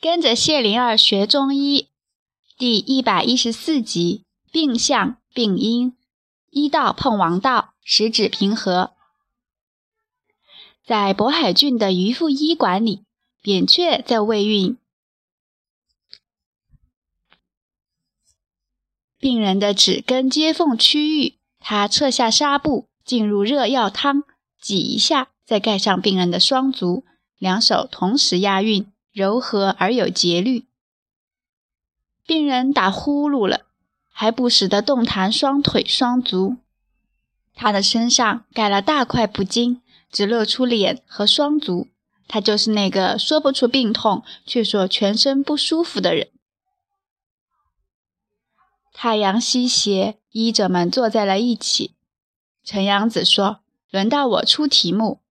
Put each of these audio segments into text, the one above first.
跟着谢灵儿学中医，第一百一十四集：病象、病因。医道碰王道，十指平和。在渤海郡的渔父医馆里，扁鹊在喂孕。病人的指根接缝区域，他撤下纱布，进入热药汤，挤一下，再盖上病人的双足，两手同时押韵。柔和而有节律，病人打呼噜了，还不时地动弹双腿双足。他的身上盖了大块布巾，只露出脸和双足。他就是那个说不出病痛，却说全身不舒服的人。太阳西斜，医者们坐在了一起。陈阳子说：“轮到我出题目。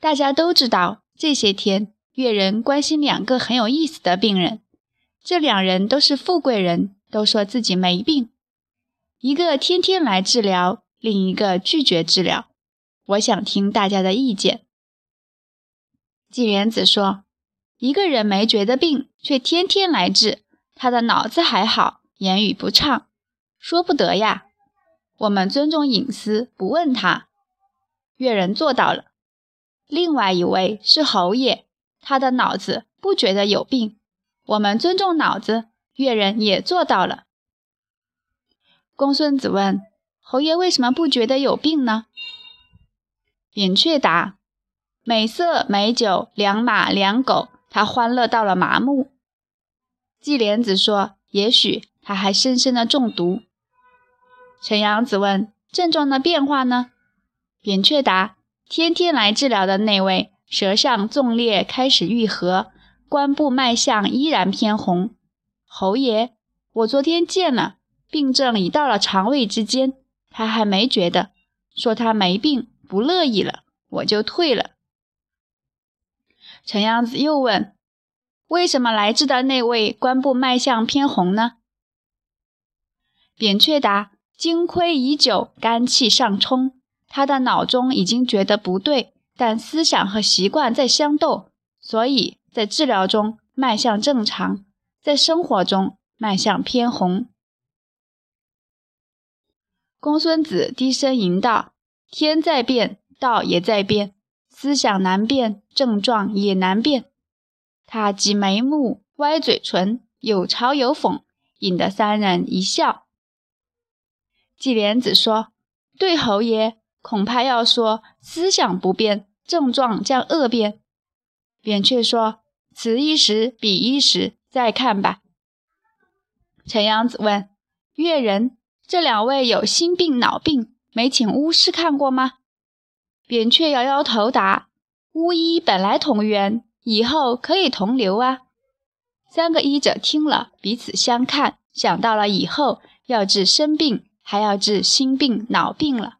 大家都知道，这些天。”越人关心两个很有意思的病人，这两人都是富贵人，都说自己没病。一个天天来治疗，另一个拒绝治疗。我想听大家的意见。纪元子说：“一个人没觉得病，却天天来治，他的脑子还好，言语不畅，说不得呀。我们尊重隐私，不问他。”岳人做到了。另外一位是侯爷。他的脑子不觉得有病，我们尊重脑子，越人也做到了。公孙子问侯爷为什么不觉得有病呢？扁鹊答：美色美酒，良马良狗，他欢乐到了麻木。季莲子说：也许他还深深的中毒。陈阳子问症状的变化呢？扁鹊答：天天来治疗的那位。舌上纵裂开始愈合，关部脉象依然偏红。侯爷，我昨天见了，病症已到了肠胃之间，他还没觉得，说他没病，不乐意了，我就退了。陈阳子又问：为什么来治的那位关部脉象偏红呢？扁鹊答：精亏已久，肝气上冲，他的脑中已经觉得不对。但思想和习惯在相斗，所以在治疗中脉象正常，在生活中脉象偏红。公孙子低声吟道：“天在变，道也在变，思想难变，症状也难变。”他挤眉目，歪嘴唇，有嘲有讽，引得三人一笑。季莲子说：“对侯爷。”恐怕要说思想不变，症状将恶变。扁鹊说：“此一时，彼一时，再看吧。”陈阳子问：“岳人，这两位有心病、脑病，没请巫师看过吗？”扁鹊摇摇头答：“巫医本来同源，以后可以同流啊。”三个医者听了，彼此相看，想到了以后要治身病，还要治心病、脑病了。